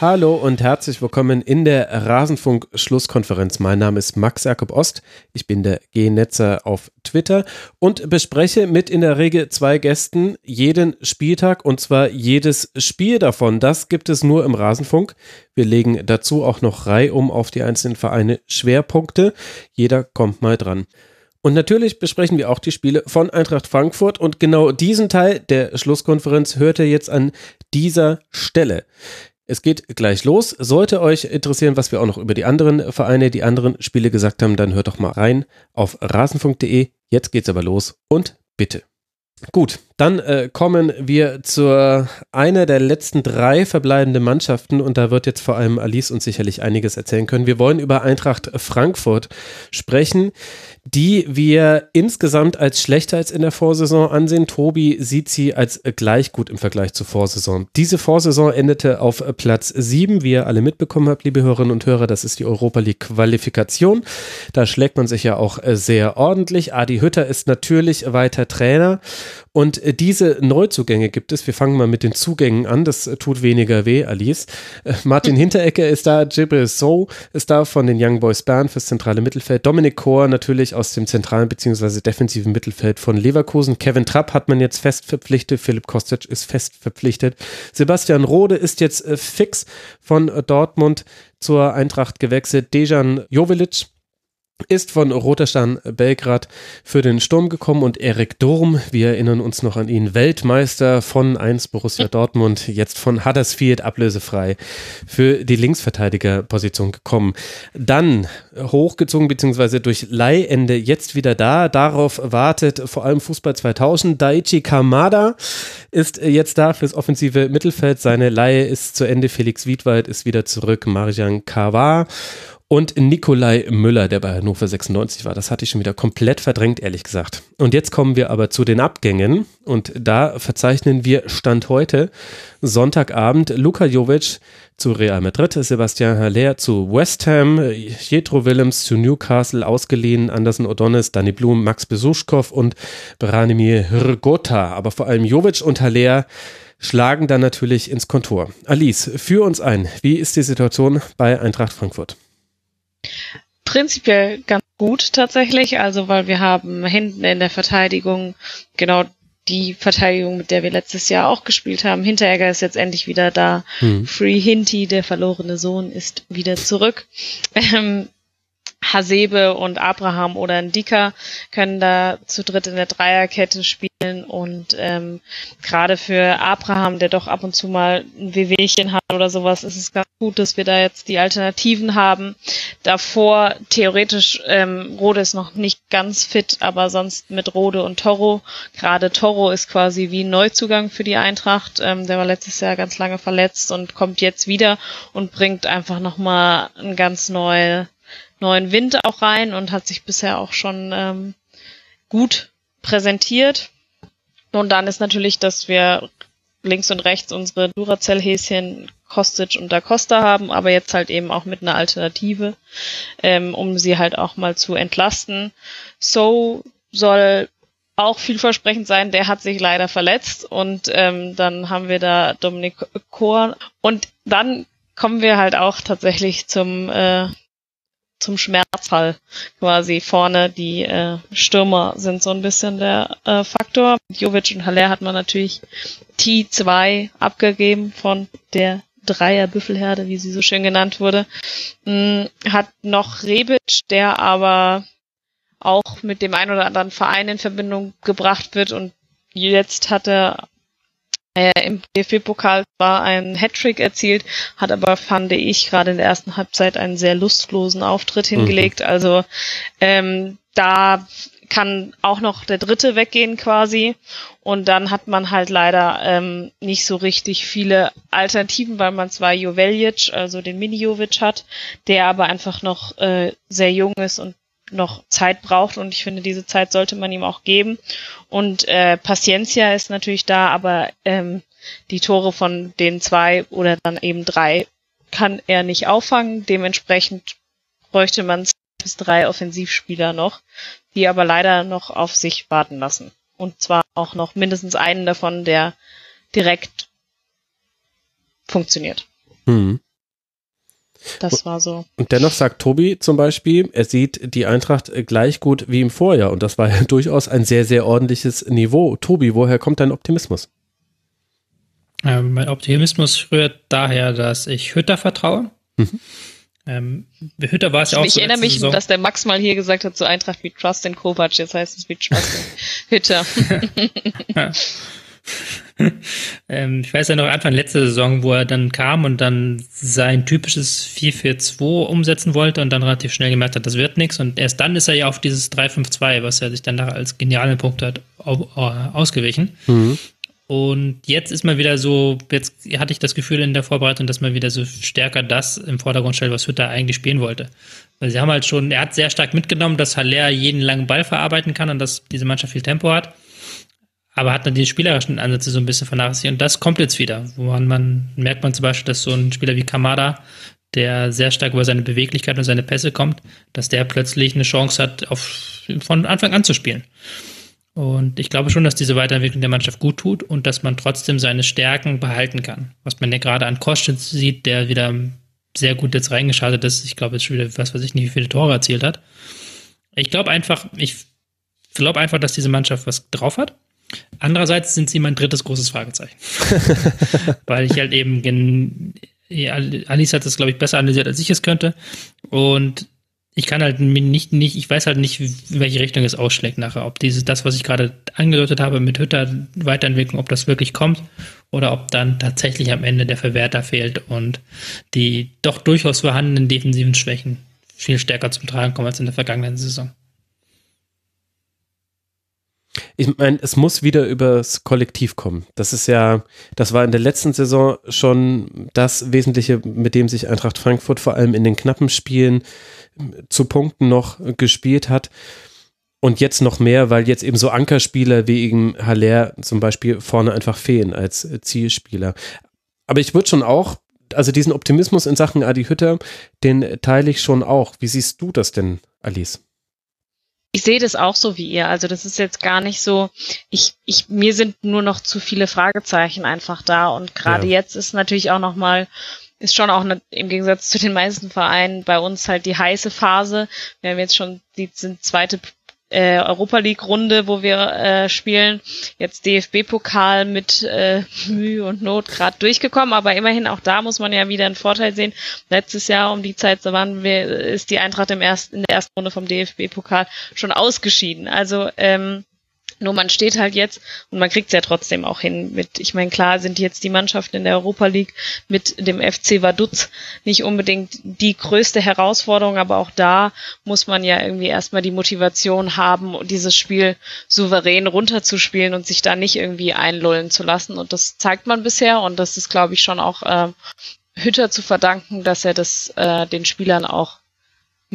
Hallo und herzlich willkommen in der Rasenfunk-Schlusskonferenz. Mein Name ist Max Jakob Ost. Ich bin der G-Netzer auf Twitter und bespreche mit in der Regel zwei Gästen jeden Spieltag und zwar jedes Spiel davon. Das gibt es nur im Rasenfunk. Wir legen dazu auch noch reihum auf die einzelnen Vereine Schwerpunkte. Jeder kommt mal dran. Und natürlich besprechen wir auch die Spiele von Eintracht Frankfurt und genau diesen Teil der Schlusskonferenz hört ihr jetzt an dieser Stelle. Es geht gleich los. Sollte euch interessieren, was wir auch noch über die anderen Vereine, die anderen Spiele gesagt haben, dann hört doch mal rein auf rasenfunk.de. Jetzt geht's aber los und bitte. Gut, dann äh, kommen wir zur einer der letzten drei verbleibenden Mannschaften und da wird jetzt vor allem Alice uns sicherlich einiges erzählen können. Wir wollen über Eintracht Frankfurt sprechen die wir insgesamt als schlechter als in der Vorsaison ansehen. Tobi sieht sie als gleich gut im Vergleich zur Vorsaison. Diese Vorsaison endete auf Platz 7, wie ihr alle mitbekommen habt, liebe Hörerinnen und Hörer. Das ist die Europa League Qualifikation. Da schlägt man sich ja auch sehr ordentlich. Adi Hütter ist natürlich weiter Trainer und diese Neuzugänge gibt es. Wir fangen mal mit den Zugängen an. Das tut weniger weh, Alice. Martin Hinteregger ist da, Jibril So ist da von den Young Boys Bern fürs zentrale Mittelfeld. Dominik Kor natürlich aus dem zentralen bzw. defensiven Mittelfeld von Leverkusen. Kevin Trapp hat man jetzt fest verpflichtet, Philipp Kostic ist fest verpflichtet. Sebastian Rode ist jetzt äh, fix von Dortmund zur Eintracht gewechselt. Dejan Jovelic ist von Roter Stern Belgrad für den Sturm gekommen und Erik Durm, wir erinnern uns noch an ihn, Weltmeister von 1 Borussia Dortmund, jetzt von Huddersfield ablösefrei für die Linksverteidigerposition gekommen. Dann hochgezogen bzw. durch Leihende jetzt wieder da. Darauf wartet vor allem Fußball 2000. Daichi Kamada ist jetzt da fürs offensive Mittelfeld. Seine Leihe ist zu Ende. Felix Wiedwald ist wieder zurück. Marjan Kawa und Nikolai Müller, der bei Hannover 96 war. Das hatte ich schon wieder komplett verdrängt, ehrlich gesagt. Und jetzt kommen wir aber zu den Abgängen und da verzeichnen wir Stand heute Sonntagabend Luka Jovic zu Real Madrid, Sebastian Haller zu West Ham, Jetro Willems zu Newcastle, ausgeliehen Anderson O'Donnell, Danny Blum, Max Besuschkow und Branimir Hrgota. Aber vor allem Jovic und Haller schlagen dann natürlich ins Kontor. Alice, führ uns ein. Wie ist die Situation bei Eintracht Frankfurt? Prinzipiell ganz gut tatsächlich, also weil wir haben hinten in der Verteidigung genau die Verteidigung, mit der wir letztes Jahr auch gespielt haben. Hinteregger ist jetzt endlich wieder da. Hm. Free Hinty, der verlorene Sohn, ist wieder zurück. Ähm, Hasebe und Abraham oder Ndika können da zu dritt in der Dreierkette spielen und ähm, gerade für Abraham, der doch ab und zu mal ein Wehwehchen hat oder sowas, ist es ganz gut, dass wir da jetzt die Alternativen haben. Davor theoretisch ähm, Rode ist noch nicht ganz fit, aber sonst mit Rode und Toro. Gerade Toro ist quasi wie ein Neuzugang für die Eintracht. Ähm, der war letztes Jahr ganz lange verletzt und kommt jetzt wieder und bringt einfach nochmal ein ganz neue neuen Wind auch rein und hat sich bisher auch schon ähm, gut präsentiert. Und dann ist natürlich, dass wir links und rechts unsere Duracell-Häschen Kostic und Da Costa haben, aber jetzt halt eben auch mit einer Alternative, ähm, um sie halt auch mal zu entlasten. So soll auch vielversprechend sein, der hat sich leider verletzt und ähm, dann haben wir da Dominik Kor und dann kommen wir halt auch tatsächlich zum äh, zum Schmerzfall quasi vorne. Die äh, Stürmer sind so ein bisschen der äh, Faktor. Jovic und Haller hat man natürlich T2 abgegeben von der Dreier Büffelherde, wie sie so schön genannt wurde. Hm, hat noch Rebic, der aber auch mit dem einen oder anderen Verein in Verbindung gebracht wird und jetzt hat er äh, im DFB-Pokal war ein Hattrick erzielt, hat aber, fand ich, gerade in der ersten Halbzeit einen sehr lustlosen Auftritt mhm. hingelegt. Mhm. Also ähm, da kann auch noch der dritte weggehen quasi. Und dann hat man halt leider ähm, nicht so richtig viele Alternativen, weil man zwar Joveljic, also den Mini-Jovic hat, der aber einfach noch äh, sehr jung ist und noch Zeit braucht und ich finde, diese Zeit sollte man ihm auch geben. Und äh, Paciencia ist natürlich da, aber ähm, die Tore von den zwei oder dann eben drei kann er nicht auffangen. Dementsprechend bräuchte man bis drei Offensivspieler noch, die aber leider noch auf sich warten lassen. Und zwar auch noch mindestens einen davon, der direkt funktioniert. Hm. Das war so. Und dennoch sagt Tobi zum Beispiel, er sieht die Eintracht gleich gut wie im Vorjahr. Und das war ja durchaus ein sehr, sehr ordentliches Niveau. Tobi, woher kommt dein Optimismus? Ähm, mein Optimismus rührt daher, dass ich Hütter vertraue. Mhm. Ähm, Hütter war es ja auch Ich erinnere mich, Saison. dass der Max mal hier gesagt hat, zu Eintracht wie Trust in Kovac, jetzt heißt es wie Trust in Hütter. ähm, ich weiß ja noch Anfang letzter Saison, wo er dann kam und dann sein typisches 4-4-2 umsetzen wollte und dann relativ schnell gemerkt hat, das wird nichts. Und erst dann ist er ja auf dieses 3-5-2, was er sich dann als genialen Punkt hat, ausgewichen. Mhm. Und jetzt ist man wieder so, jetzt hatte ich das Gefühl in der Vorbereitung, dass man wieder so stärker das im Vordergrund stellt, was Hütter eigentlich spielen wollte. Weil sie haben halt schon, er hat sehr stark mitgenommen, dass Haller jeden langen Ball verarbeiten kann und dass diese Mannschaft viel Tempo hat aber hat dann die spielerischen Ansätze so ein bisschen vernachlässigt. Und das kommt jetzt wieder, woran man merkt man zum Beispiel, dass so ein Spieler wie Kamada, der sehr stark über seine Beweglichkeit und seine Pässe kommt, dass der plötzlich eine Chance hat, auf, von Anfang an zu spielen. Und ich glaube schon, dass diese Weiterentwicklung der Mannschaft gut tut und dass man trotzdem seine Stärken behalten kann. Was man ja gerade an Kostschitz sieht, der wieder sehr gut jetzt reingeschaltet ist. Ich glaube jetzt schon wieder, was weiß ich nicht, wie viele Tore erzielt hat. Ich glaube einfach, ich glaube einfach, dass diese Mannschaft was drauf hat. Andererseits sind sie mein drittes großes Fragezeichen. Weil ich halt eben, Alice hat das, glaube ich, besser analysiert, als ich es könnte. Und ich kann halt nicht, nicht, ich weiß halt nicht, in welche Richtung es ausschlägt nachher. Ob dieses, das, was ich gerade angedeutet habe mit Hütter Weiterentwicklung, ob das wirklich kommt oder ob dann tatsächlich am Ende der Verwerter fehlt und die doch durchaus vorhandenen defensiven Schwächen viel stärker zum Tragen kommen als in der vergangenen Saison. Ich meine, es muss wieder übers Kollektiv kommen. Das ist ja, das war in der letzten Saison schon das Wesentliche, mit dem sich Eintracht Frankfurt vor allem in den knappen Spielen zu Punkten noch gespielt hat. Und jetzt noch mehr, weil jetzt eben so Ankerspieler wie eben Haller zum Beispiel vorne einfach fehlen als Zielspieler. Aber ich würde schon auch, also diesen Optimismus in Sachen Adi Hütter, den teile ich schon auch. Wie siehst du das denn, Alice? Ich sehe das auch so wie ihr. Also das ist jetzt gar nicht so, ich, ich, mir sind nur noch zu viele Fragezeichen einfach da und gerade ja. jetzt ist natürlich auch noch mal ist schon auch eine, im Gegensatz zu den meisten Vereinen bei uns halt die heiße Phase. Wir haben jetzt schon die zweite äh, Europa League Runde, wo wir äh, spielen. Jetzt DFB-Pokal mit äh, Mühe und Not gerade durchgekommen, aber immerhin auch da muss man ja wieder einen Vorteil sehen. Letztes Jahr um die Zeit, so waren wir, ist die Eintracht im ersten, in der ersten Runde vom DFB-Pokal schon ausgeschieden. Also ähm, nur man steht halt jetzt und man kriegt es ja trotzdem auch hin mit, ich meine, klar sind jetzt die Mannschaften in der Europa League mit dem FC Vaduz nicht unbedingt die größte Herausforderung, aber auch da muss man ja irgendwie erstmal die Motivation haben, dieses Spiel souverän runterzuspielen und sich da nicht irgendwie einlullen zu lassen. Und das zeigt man bisher und das ist, glaube ich, schon auch äh, Hütter zu verdanken, dass er das äh, den Spielern auch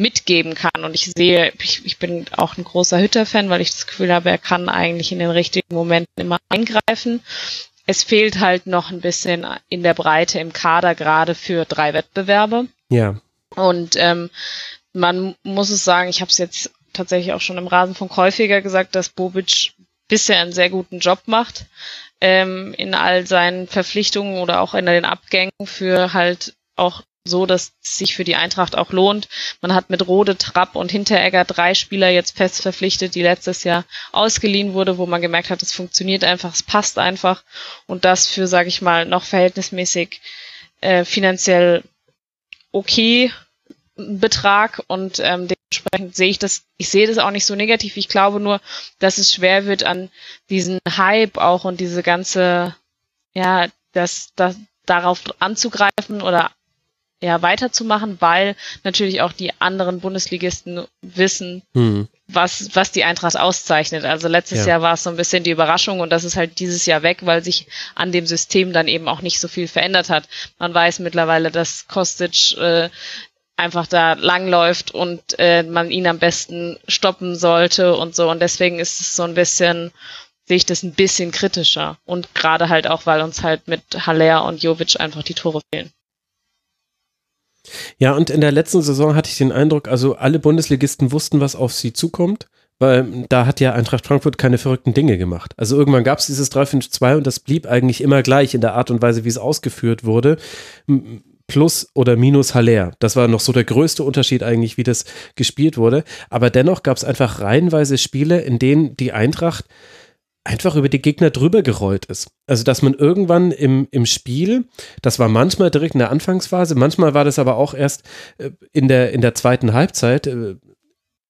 mitgeben kann. Und ich sehe, ich, ich bin auch ein großer Hütter-Fan, weil ich das Gefühl habe, er kann eigentlich in den richtigen Momenten immer eingreifen. Es fehlt halt noch ein bisschen in der Breite im Kader, gerade für drei Wettbewerbe. Ja. Und ähm, man muss es sagen, ich habe es jetzt tatsächlich auch schon im Rasenfunk häufiger gesagt, dass Bobic bisher einen sehr guten Job macht ähm, in all seinen Verpflichtungen oder auch in den Abgängen für halt auch so, dass es sich für die Eintracht auch lohnt. Man hat mit Rode, Trapp und Hinteregger drei Spieler jetzt fest verpflichtet, die letztes Jahr ausgeliehen wurde, wo man gemerkt hat, es funktioniert einfach, es passt einfach und das für, sage ich mal, noch verhältnismäßig äh, finanziell okay Betrag und ähm, dementsprechend sehe ich das, ich sehe das auch nicht so negativ. Ich glaube nur, dass es schwer wird an diesen Hype auch und diese ganze, ja, das, das darauf anzugreifen oder ja, weiterzumachen, weil natürlich auch die anderen Bundesligisten wissen, mhm. was, was die Eintracht auszeichnet. Also letztes ja. Jahr war es so ein bisschen die Überraschung und das ist halt dieses Jahr weg, weil sich an dem System dann eben auch nicht so viel verändert hat. Man weiß mittlerweile, dass Kostic äh, einfach da langläuft und äh, man ihn am besten stoppen sollte und so. Und deswegen ist es so ein bisschen sehe ich das ein bisschen kritischer. Und gerade halt auch, weil uns halt mit Haller und Jovic einfach die Tore fehlen. Ja, und in der letzten Saison hatte ich den Eindruck, also alle Bundesligisten wussten, was auf sie zukommt, weil da hat ja Eintracht Frankfurt keine verrückten Dinge gemacht. Also irgendwann gab es dieses 3-5-2 und das blieb eigentlich immer gleich in der Art und Weise, wie es ausgeführt wurde. Plus oder minus Haller. Das war noch so der größte Unterschied eigentlich, wie das gespielt wurde. Aber dennoch gab es einfach reihenweise Spiele, in denen die Eintracht einfach über die Gegner drüber gerollt ist. Also, dass man irgendwann im, im Spiel, das war manchmal direkt in der Anfangsphase, manchmal war das aber auch erst äh, in der, in der zweiten Halbzeit, äh,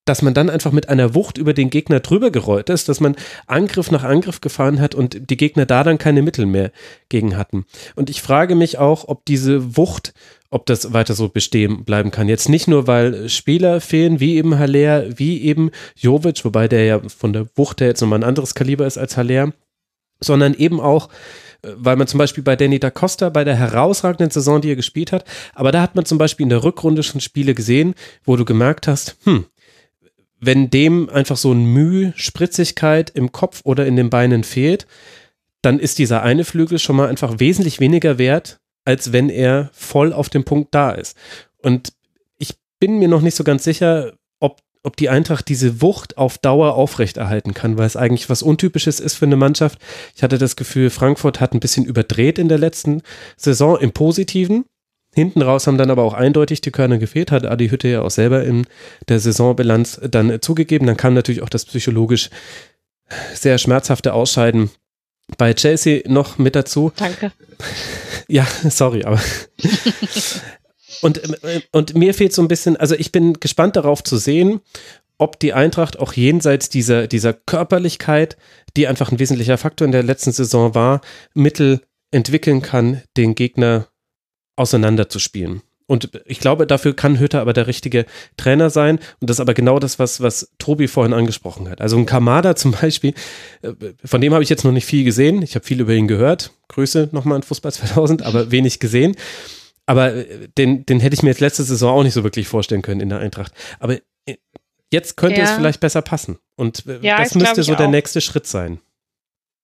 dass man dann einfach mit einer Wucht über den Gegner drüber gerollt ist, dass man Angriff nach Angriff gefahren hat und die Gegner da dann keine Mittel mehr gegen hatten. Und ich frage mich auch, ob diese Wucht, ob das weiter so bestehen bleiben kann. Jetzt nicht nur, weil Spieler fehlen, wie eben Haller, wie eben Jovic, wobei der ja von der Wucht her jetzt nochmal ein anderes Kaliber ist als Haller, sondern eben auch, äh, weil man zum Beispiel bei Danny da Costa bei der herausragenden Saison, die er gespielt hat, aber da hat man zum Beispiel in der Rückrunde schon Spiele gesehen, wo du gemerkt hast, hm, wenn dem einfach so ein Mühe, Spritzigkeit im Kopf oder in den Beinen fehlt, dann ist dieser eine Flügel schon mal einfach wesentlich weniger wert, als wenn er voll auf dem Punkt da ist. Und ich bin mir noch nicht so ganz sicher, ob, ob die Eintracht diese Wucht auf Dauer aufrechterhalten kann, weil es eigentlich was Untypisches ist für eine Mannschaft. Ich hatte das Gefühl, Frankfurt hat ein bisschen überdreht in der letzten Saison im Positiven. Hinten raus haben dann aber auch eindeutig die Körner gefehlt, hat Adi Hütte ja auch selber in der Saisonbilanz dann zugegeben. Dann kam natürlich auch das psychologisch sehr schmerzhafte Ausscheiden bei Chelsea noch mit dazu. Danke. Ja, sorry, aber. und, und mir fehlt so ein bisschen, also ich bin gespannt darauf zu sehen, ob die Eintracht auch jenseits dieser, dieser Körperlichkeit, die einfach ein wesentlicher Faktor in der letzten Saison war, Mittel entwickeln kann, den Gegner auseinanderzuspielen. Und ich glaube, dafür kann Hütter aber der richtige Trainer sein. Und das ist aber genau das, was, was Tobi vorhin angesprochen hat. Also ein Kamada zum Beispiel, äh, von dem habe ich jetzt noch nicht viel gesehen. Ich habe viel über ihn gehört. Grüße nochmal an Fußball 2000, aber wenig gesehen. Aber äh, den, den hätte ich mir jetzt letzte Saison auch nicht so wirklich vorstellen können in der Eintracht. Aber äh, jetzt könnte ja. es vielleicht besser passen. Und ja, das müsste so der auch. nächste Schritt sein.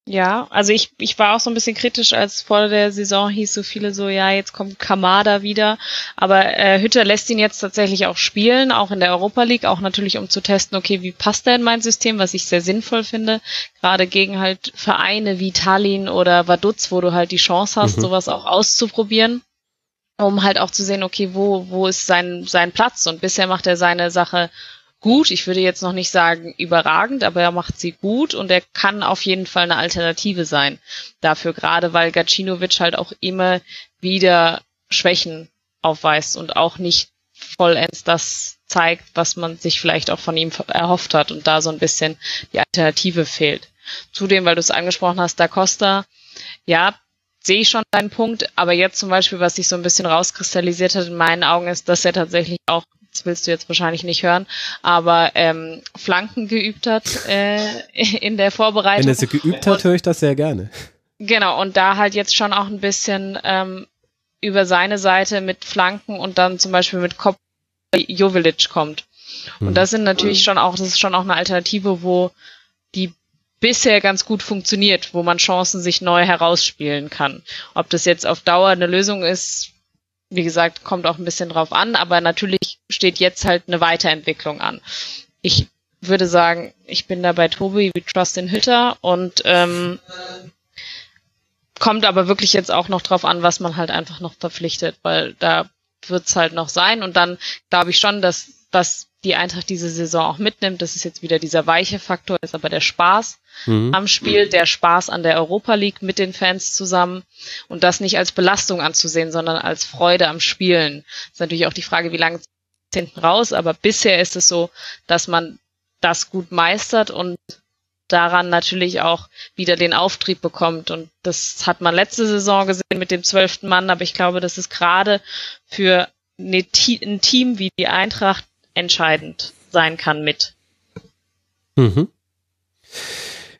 Ja, also ich, ich war auch so ein bisschen kritisch, als vor der Saison hieß so viele so, ja, jetzt kommt Kamada wieder. Aber äh, Hütter lässt ihn jetzt tatsächlich auch spielen, auch in der Europa League, auch natürlich um zu testen, okay, wie passt er in mein System, was ich sehr sinnvoll finde. Gerade gegen halt Vereine wie Tallinn oder Vaduz, wo du halt die Chance hast, mhm. sowas auch auszuprobieren um halt auch zu sehen, okay, wo, wo ist sein, sein Platz? Und bisher macht er seine Sache gut. Ich würde jetzt noch nicht sagen überragend, aber er macht sie gut und er kann auf jeden Fall eine Alternative sein dafür, gerade weil Gacinovic halt auch immer wieder Schwächen aufweist und auch nicht vollends das zeigt, was man sich vielleicht auch von ihm erhofft hat und da so ein bisschen die Alternative fehlt. Zudem, weil du es angesprochen hast, Da Costa, ja, sehe ich schon deinen Punkt, aber jetzt zum Beispiel, was sich so ein bisschen rauskristallisiert hat in meinen Augen, ist, dass er tatsächlich auch das willst du jetzt wahrscheinlich nicht hören, aber ähm, Flanken geübt hat äh, in der Vorbereitung. Wenn er sie geübt hat, höre ich das sehr gerne. Genau, und da halt jetzt schon auch ein bisschen ähm, über seine Seite mit Flanken und dann zum Beispiel mit Kopf Jovilic kommt. Und hm. das sind natürlich schon auch, das ist schon auch eine Alternative, wo die bisher ganz gut funktioniert, wo man Chancen sich neu herausspielen kann. Ob das jetzt auf Dauer eine Lösung ist, wie gesagt, kommt auch ein bisschen drauf an, aber natürlich steht jetzt halt eine Weiterentwicklung an. Ich würde sagen, ich bin da bei Tobi, wie Trust in Hütter und ähm, kommt aber wirklich jetzt auch noch drauf an, was man halt einfach noch verpflichtet, weil da wird's halt noch sein und dann glaube ich schon, dass was die Eintracht diese Saison auch mitnimmt, das ist jetzt wieder dieser weiche Faktor, ist aber der Spaß mhm. am Spiel, der Spaß an der Europa League mit den Fans zusammen und das nicht als Belastung anzusehen, sondern als Freude am Spielen. Das ist natürlich auch die Frage, wie lange hinten raus, aber bisher ist es so, dass man das gut meistert und daran natürlich auch wieder den Auftrieb bekommt. Und das hat man letzte Saison gesehen mit dem zwölften Mann, aber ich glaube, das ist gerade für ein Team wie die Eintracht entscheidend sein kann mit. Mhm.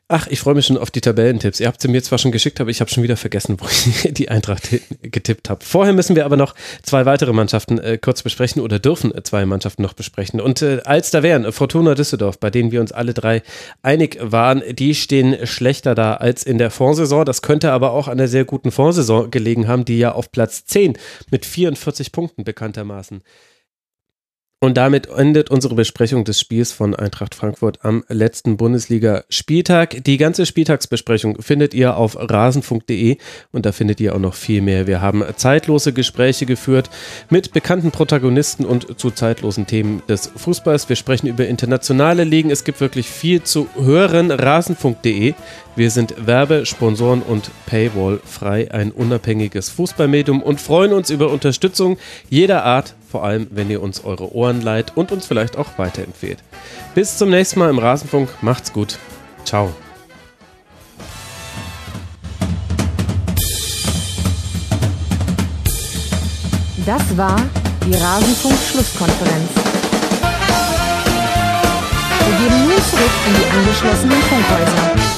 Ach, ich freue mich schon auf die Tabellentipps. Ihr habt sie mir zwar schon geschickt, aber ich habe schon wieder vergessen, wo ich die Eintracht getippt habe. Vorher müssen wir aber noch zwei weitere Mannschaften äh, kurz besprechen oder dürfen äh, zwei Mannschaften noch besprechen. Und äh, als da wären Fortuna Düsseldorf, bei denen wir uns alle drei einig waren, die stehen schlechter da als in der Vorsaison. Das könnte aber auch an der sehr guten Vorsaison gelegen haben, die ja auf Platz 10 mit 44 Punkten bekanntermaßen und damit endet unsere Besprechung des Spiels von Eintracht Frankfurt am letzten Bundesliga-Spieltag. Die ganze Spieltagsbesprechung findet ihr auf rasenfunk.de und da findet ihr auch noch viel mehr. Wir haben zeitlose Gespräche geführt mit bekannten Protagonisten und zu zeitlosen Themen des Fußballs. Wir sprechen über internationale Ligen. Es gibt wirklich viel zu hören. Rasenfunk.de. Wir sind Werbe-, Sponsoren- und Paywall frei, ein unabhängiges Fußballmedium und freuen uns über Unterstützung jeder Art vor allem wenn ihr uns eure Ohren leiht und uns vielleicht auch weiterempfehlt. Bis zum nächsten Mal im Rasenfunk. Macht's gut. Ciao. Das war die Rasenfunk-Schlusskonferenz. Wir gehen nun zurück in die angeschlossenen Funkhäuser.